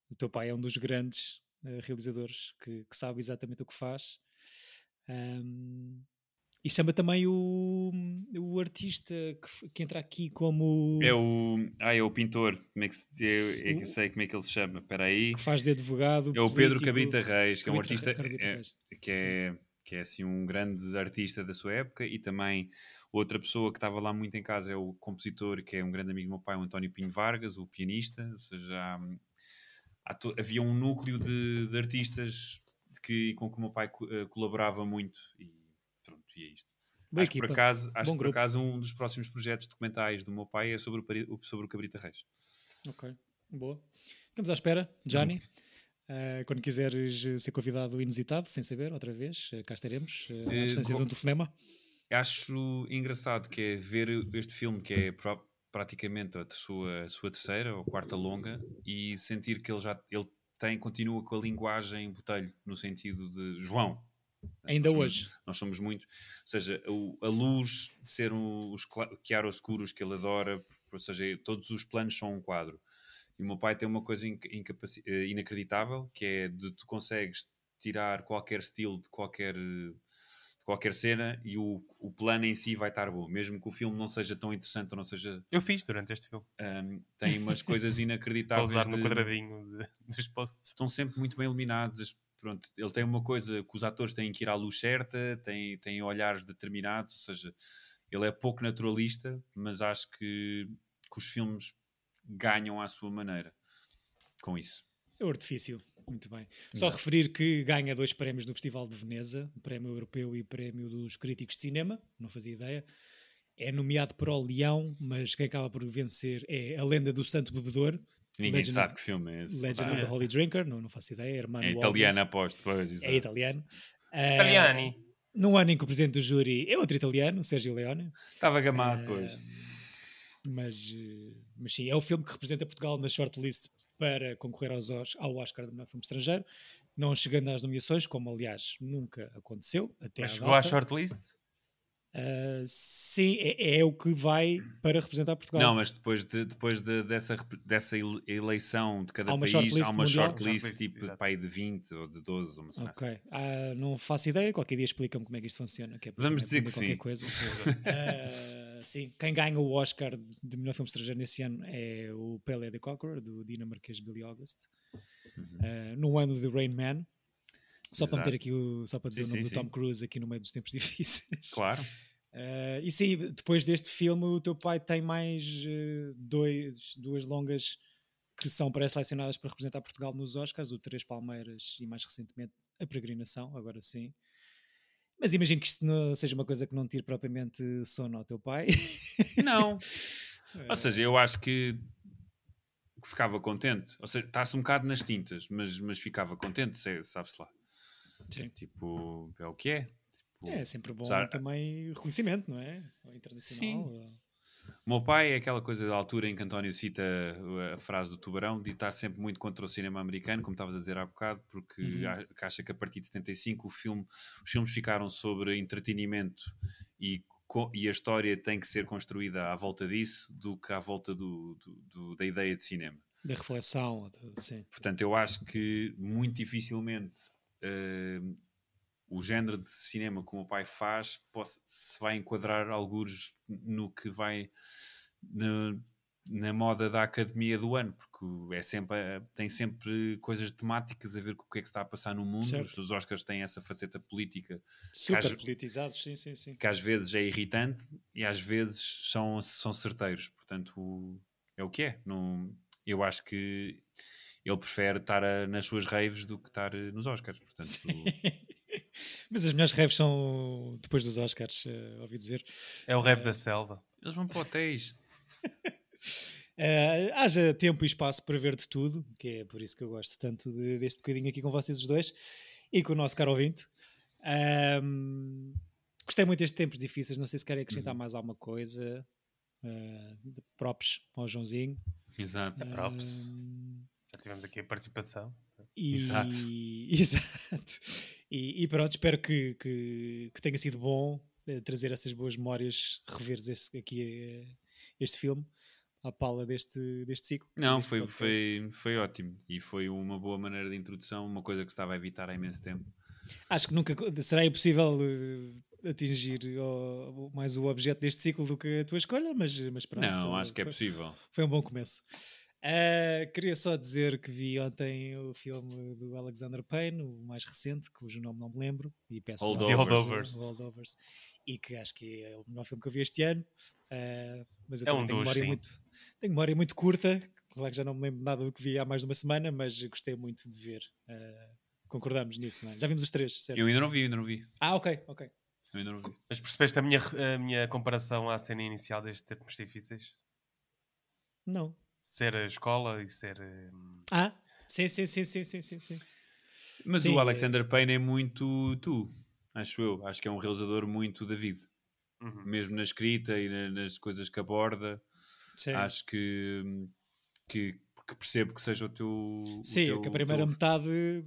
o teu pai é um dos grandes eh, realizadores que, que sabe exatamente o que faz. Ahm, e chama também o, o artista que, que entra aqui como. É o, ah, é o pintor. Como é que, se, é, é que eu sei como é que ele se chama. Espera aí. que faz de advogado. É o Pedro político. Cabrita Reis, que é um artista é, Reis. que, é, que é assim um grande artista da sua época e também outra pessoa que estava lá muito em casa é o compositor, que é um grande amigo do meu pai, o António Pinho Vargas, o pianista. Ou seja, há- há havia um núcleo de, de artistas que, com que o meu pai eh, colaborava muito e é isto. Boa acho que por acaso, acho por acaso um dos próximos projetos documentais do meu pai é sobre o, sobre o Cabrita Reis. Ok, boa. Ficamos à espera, Johnny. Uh, quando quiseres ser convidado inusitado, sem saber, outra vez, uh, cá estaremos, uh, à Eh, distância de um telefonema. acho engraçado que é ver este filme que é pro- praticamente a sua, a sua terceira ou quarta longa e sentir que ele já ele tem, continua com a linguagem botelho no sentido de João. Ainda Nós somos- hoje. Nós somos muito, ou seja, o- a luz de ser um, os chiaroscuros que ele adora, ou seja, todos os planos são um quadro. E o meu pai tem uma coisa eh, inacreditável, que é de tu consegues tirar qualquer estilo de qualquer, de qualquer cena e o, o plano em si vai estar bom. Mesmo que o filme não seja tão interessante ou não seja... Eu fiz durante este filme. ahm, tem umas coisas Para inacreditáveis. usar no de- quadradinho de- dos posts. estão sempre muito bem iluminados. as- Pronto, ele tem uma coisa que os atores têm que ir à luz certa, têm, têm olhares determinados, ou seja, ele é pouco naturalista, mas acho que, que os filmes ganham à sua maneira com isso. É o artifício, muito bem. Só referir que ganha dois prémios no Festival de Veneza, Prémio Europeu e Prémio dos Críticos de Cinema, não fazia ideia. É nomeado para o Leão, mas quem acaba por vencer é A Lenda do Santo Bebedor, Ninguém Legend sabe of- que filme é esse. Legend Pá, of the Holy Drinker, não, não faço ideia, Hermano é Walden. italiano, aposto. Pois, exato. É italiano. Italiani. num ano em que o presidente do júri é outro italiano, Sérgio Leone. Estava gamado, pois. Mas, eh, mas sim, é o filme que representa Portugal na shortlist para concorrer aos, Os- ao Oscar do melhor filme estrangeiro, não chegando às nomeações, como aliás nunca aconteceu até Mas à chegou à data. shortlist? Ah, sim, é, é o que vai para representar Portugal. Não, mas depois, de, depois de- dessa, dessa ele- eleição de cada Há uma país, shortlist há uma shortlist tipo exato. para aí de 20 ou de 12, ou uma cena assim. Ok, Ah, não faço ideia, qualquer dia explicam como é que isto funciona. Que é Vamos também dizer que sim. qualquer Coisa. Ah, sim, quem ganha o Oscar de melhor filme estrangeiro nesse ano é o Pelé the Conqueror, do dinamarquês Billy August, Ah, no ano de Rain Man. Só para meter aqui o, só para dizer Sim, o nome sim, do Tom sim. Cruise aqui no meio dos tempos difíceis. Claro. Ah, e sim, depois deste filme, o teu pai tem mais eh, dois, duas longas que são pré-selecionadas para representar Portugal nos Oscars, o Três Palmeiras e mais recentemente a Peregrinação, agora sim. Mas imagino que isto não seja uma coisa que não tire propriamente sono ao teu pai. Não. Ou seja, eu acho que ficava contente. Ou seja, está-se um bocado nas tintas, mas, mas ficava contente, sei- sabe-se lá. Sim. Tipo, é o que é. Tipo, É sempre bom Apesar- também reconhecimento, não é? Ao internacional. O meu pai é aquela coisa da altura em que António cita a frase do Tubarão de estar sempre muito contra o cinema americano, como estavas a dizer há bocado, porque Uhum. acha que a partir de 75 o filme, os filmes ficaram sobre entretenimento e, e a história tem que ser construída à volta disso do que à volta do- do- do- da ideia de cinema. Da reflexão, sim. Portanto, eu acho que muito dificilmente eh, o género de cinema que o meu pai faz possa- se vai enquadrar alguns no que vai na, na moda da academia do ano, porque é sempre, tem sempre coisas temáticas a ver com o que é que se está a passar no mundo. Certo. Os Oscars têm essa faceta política Super às- politizados, sim, sim, sim. que às vezes é irritante e às vezes são, são certeiros. Portanto, o- é o que é. Não, eu acho que ele prefere estar a- nas suas raves do que estar eh, nos Oscars. Portanto, Mas as melhores reves são depois dos Oscars, eh, ouvi dizer. É o rap da selva. eles vão para hotéis. Eh, haja tempo e espaço para ver de tudo, que é por isso que eu gosto tanto de- deste bocadinho aqui com vocês os dois e com o nosso caro ouvinte. Gostei muito destes tempos difíceis, não sei se querem acrescentar mais alguma coisa. Uh, de props ao Joãozinho. Exato. É props. Tivemos aqui a participação. E, Exato. Exato. E, e pronto, espero que, que, que tenha sido bom eh, trazer essas boas memórias, reveres esse, aqui eh, este filme à pala deste, deste ciclo. Não, deste foi, podcast. foi, foi ótimo. E foi uma boa maneira de introdução, uma coisa que se estava a evitar há imenso tempo. Acho que nunca será impossível eh, atingir o- mais o objeto deste ciclo do que a tua escolha, mas, mas pronto. não, acho que é foi- possível. Foi um bom começo. Ah, queria só dizer que vi ontem o filme do Alexander Payne, o mais recente, cujo nome não me lembro, e peço Holdovers. Holdovers. Holdovers. E que acho que é o melhor filme que eu vi este ano. Ah, mas eu É também um tenho, dos, memória sim. muito, tenho memória muito curta, claro que já não me lembro nada do que vi há mais de uma semana, mas gostei muito de ver. Ah, concordamos nisso, não é? Já vimos os três, certo? Eu ainda não vi, ainda não vi. Ah, ok, ok. Eu ainda não vi. Mas percebeste a minha, a minha comparação à cena inicial destes tempos difíceis? Não. Ser a escola e ser. hum, Ah, sim, sim, sim, sim, sim, sim. sim. Mas Sim, o é- Alexander Payne é muito tu, acho eu. Acho que é um realizador muito David. uhum. Mesmo na escrita e na- nas coisas que aborda. Sim. Acho que, que, que percebo que seja o teu. o Sim, teu- que a o primeira teu- metade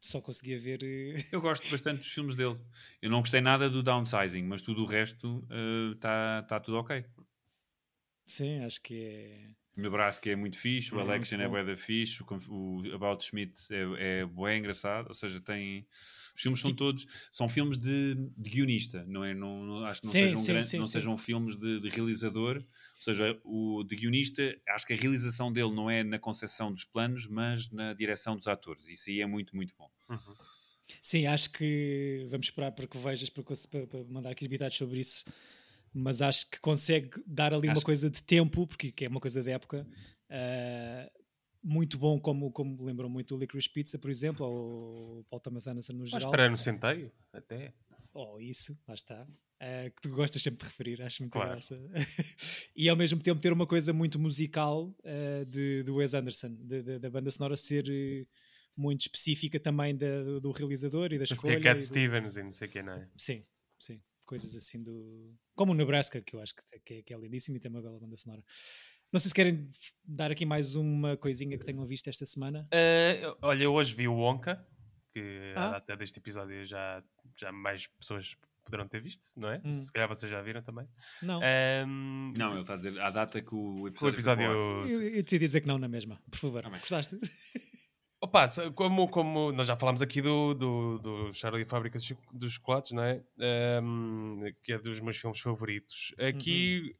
só conseguia ver. eh, Eu gosto bastante dos filmes dele. Eu não gostei nada do downsizing, mas tudo o resto está tá tudo ok. Sim, acho que é. O Nebraska é muito fixe, o É, Election é bom. bué da fixe, o, o About Schmidt é, é bué engraçado, ou seja, tem... Os filmes são todos... São filmes de, de guionista, não é? Não, não- acho que não, Sim, sejam, sim, sim, não sejam filmes de, de realizador, ou seja, o de guionista, acho que a realização dele não é na concepção dos planos, mas na direção dos atores. Isso aí é muito, muito bom. Uhum. Sim, acho que vamos esperar para que vejas para, para- mandar aqui habitados sobre isso. Mas acho que consegue dar ali uma Acho que- coisa de tempo, porque que é uma coisa de época. ah, muito bom, como, como lembram muito o Licorice Pizza, por exemplo, ou o Paul Thomas Anderson no Mas geral. para no centeio, até. Ou isso, lá está. Ah, que tu gostas sempre de referir, acho muito Claro. graça. e ao mesmo tempo ter uma coisa muito musical ah, de, do Wes Anderson, de- de- da banda sonora ser eh, muito específica também da- do, do realizador e da Mas porque é Cat Stevens e não sei o que, não é? Sim, sim. Coisas assim do. Como o Nebraska, que eu acho que, que é, que é lindíssimo e tem uma bela banda sonora. Não sei se querem dar aqui mais uma coisinha que tenham visto esta semana. Uh, olha, eu hoje vi o Wonka, que Ah. data deste episódio já, já mais pessoas poderão ter visto, não é? Hum. Se calhar vocês já viram também. Não. Um, Não, ele está a dizer à data que o o episódio... episódio. Eu, eu decidi dizer que não na mesma. Por favor, bem. gostaste? Opa, como, como nós já falámos aqui do, do, do Charlie Fábrica dos Choc- dos Chocolates, não é? Um, que é dos meus filmes favoritos. Aqui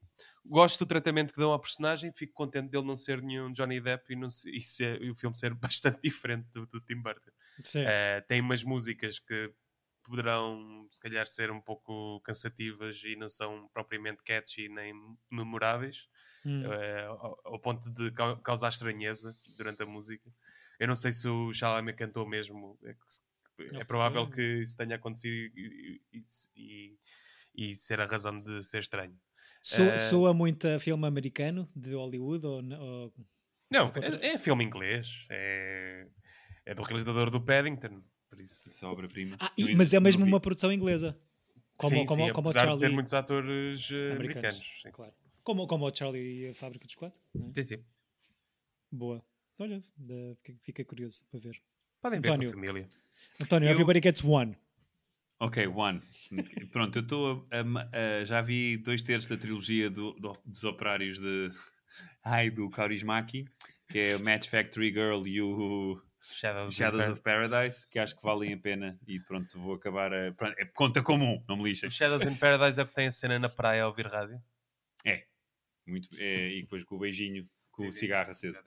gosto do tratamento que dão ao personagem, fico contente dele não ser nenhum Johnny Depp e, não e ser- e o filme ser bastante diferente do, do Tim Burton. Uh, tem umas músicas que poderão, se calhar, ser um pouco cansativas e não são propriamente catchy nem memoráveis, Hum. uh, ao, ao ponto de cau- causar estranheza durante a música. Eu não sei se o Chalamet cantou mesmo, é, que é provável que isso tenha acontecido e, e- e- e ser a razão de ser estranho. So- eh, Soa muito a filme americano de Hollywood ou, ou- Não, é, é filme inglês, é, é do realizador do Paddington, por isso. Essa obra-prima. Ah, mas é mesmo uma produção inglesa. Como, sim, como, sim, como o apesar de Charlie ter muitos atores eh, americanos. americanos. sim. Claro. Como, como o Charlie e a Fábrica de Chocolate. é? Sim, sim. Boa. Olha, fica- curioso para ver. Podem António. ver com a família. António, Eu- Everybody Gets One. Ok, One. Pronto, eu estou já vi dois terços da trilogia do- do- dos operários de Ai do Kaurismäki, que é o Match Factory Girl e o Shadows, Shadows of Paradise, que acho que valem a pena e pronto, vou acabar a. Pronto, é conta comum, não me lixem. Os Shadows in Paradise é porque tem a cena na praia a ouvir rádio. É, muito, é, e depois com o beijinho, com o cigarro aceso.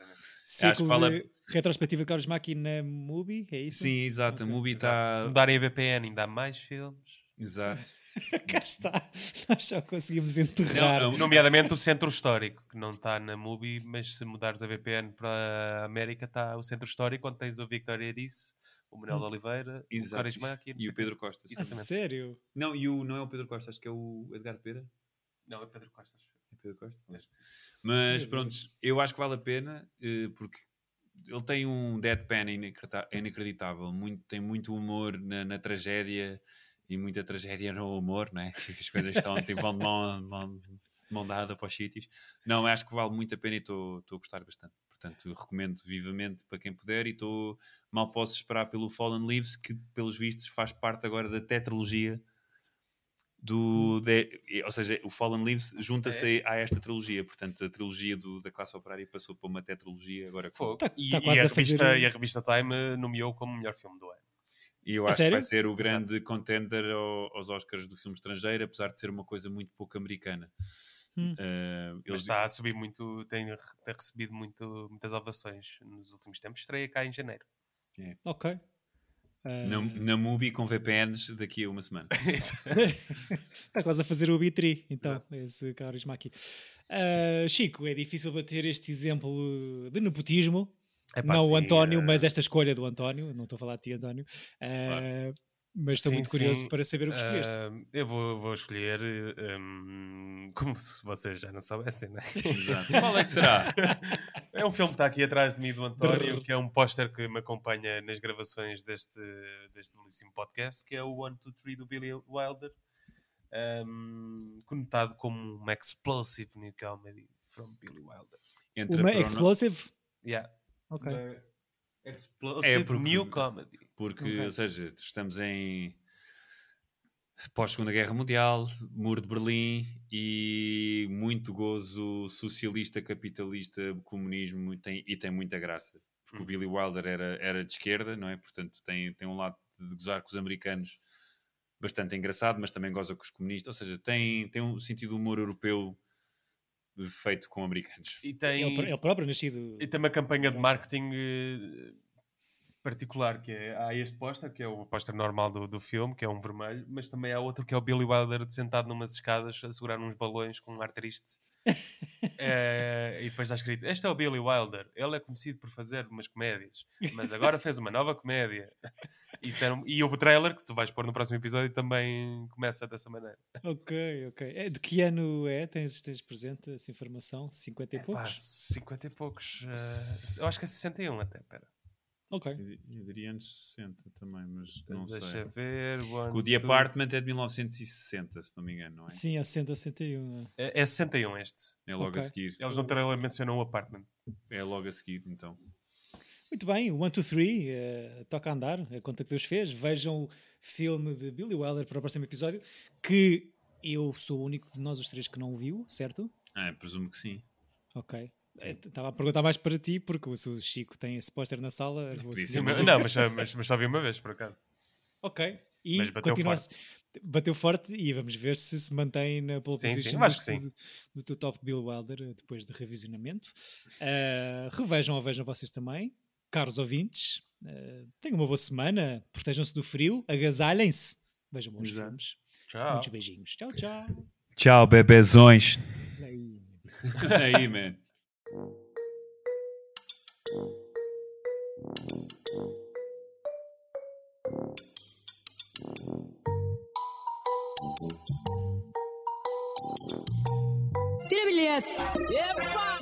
Ciclo que fala- de retrospectiva de Carlos Maki na Movie, é isso? Sim, exato, a Ok. movie Exato. Se está. mudarem a VPN ainda há mais filmes. Exato. Cá está. Nós só conseguimos enterrar. Não, não, Nomeadamente o Centro Histórico, que não está na MUBI, mas se mudares a VPN para a América está o Centro Histórico, onde tens o Victoria Erice, o Manuel de Oliveira, o Exato. Carismaki E o Pedro Costa. A Exatamente. sério? Não, e o, não é o Pedro Costa, acho que é o Edgar Pera. Não, é Pedro Costa. É. Mas pronto, eu acho que vale a pena eh, porque ele tem um deadpan inacreditável, muito, tem muito humor na, na tragédia e muita tragédia no humor, né? As coisas estão, tipo, vão de mão, mão, mão dada para os sítios. Não, acho que vale muito a pena e estou a gostar bastante. Portanto, recomendo vivamente para quem puder e estou mal posso esperar pelo Fallen Leaves, que pelos vistos faz parte agora da tetralogia do. de- ou seja, o Fallen Leaves junta-se a esta trilogia. Portanto, a trilogia do- da classe operária passou para uma tetralogia agora. com-. Tá- e, tá e quase a a revista, um- e a revista Time eh, nomeou como o melhor filme do ano. E eu A acho que vai sério? ser o grande contender ao- aos Oscars do filme estrangeiro, apesar de ser uma coisa muito pouco americana. Hum. Eh, Mas eles- está a subir muito, tem, tem recebido muito, muitas ovações nos últimos tempos. Estreia cá em janeiro. Ok. Ah, na, na Mubi com VPNs daqui a uma semana. Está quase a fazer o B3, então, esse carisma aqui. Ah, Chico, é difícil bater este exemplo de nepotismo. Epá, não o António, eh, mas esta escolha do António. Não estou a falar de ti, António. Ah, Mas estou Sim, muito curioso sim. para saber o que escolheste. Ah, eu vou, vou escolher hum, como se vocês já não soubessem, né? Exato. Qual é que será? É um filme que está aqui atrás de mim do António, que é um póster que me acompanha nas gravações deste, deste belíssimo podcast, que é o One, Two, Three do Billy Wilder, um, conotado como uma explosive new comedy from Billy Wilder. Entra Uma Explosive? Yeah. Ok. Uma Explosive É, porque- new comedy. Porque, Ok. ou seja, estamos em pós-segunda guerra mundial, muro de Berlim e muito gozo socialista, capitalista, comunismo tem, e tem muita graça. Porque o Hum. Billy Wilder era, era de esquerda, não é? Portanto, tem, tem um lado de gozar com os americanos bastante engraçado, mas também goza com os comunistas. Ou seja, tem, tem um sentido de humor europeu feito com americanos. E tem, Ele, ele próprio nascido. E tem uma campanha de marketing eh, particular, que é, há este póster, que é o póster normal do, do filme, que é um vermelho, mas também há outro que é o Billy Wilder sentado numas escadas a segurar uns balões com um ar triste. Eh, e depois está escrito, este é o Billy Wilder, ele é conhecido por fazer umas comédias, mas agora fez uma nova comédia. Era E o trailer, que tu vais pôr no próximo episódio, também começa dessa maneira. Ok, ok. É, de que ano é? Tens, tens presente essa informação? 50 e Pá, poucos? 50 e poucos. eh, eu acho que é 61 até, pera. Ok. Eu diria anos 60 também, mas não Deixa sei. ver. Porque one, o The two- Apartment é de 1960, se não me engano, não é? Sim, é 60, 61. É, é 61 este. É logo Ok. a seguir. Eles no trailer mencionam o apartment. É logo a seguir, então. Muito bem, o 1, 2, 3 eh, toca a andar, a conta que Deus fez. Vejam o filme de Billy Wilder para o próximo episódio, que eu sou o único de nós os três que não o viu, certo? Ah, presumo que sim. Ok. Estava a perguntar mais para ti, porque o Chico tem esse póster na sala. vou. Não, mas, mas, mas só vi uma vez, por acaso. Ok. E Mas bateu forte. Bateu forte e vamos ver se se mantém na pole Sim, sim, position que do, do teu top de Bill Wilder eh, depois de revisionamento. Eh, revejam ou vejam vocês também, caros ouvintes. Eh, tenham uma boa semana, protejam-se do frio, agasalhem-se, vejam bons Exato. filmes. Tchau. Muitos beijinhos. Tchau, tchau. Tchau, bebezões. Aí. Aí, man. Tira bilhete! Epa!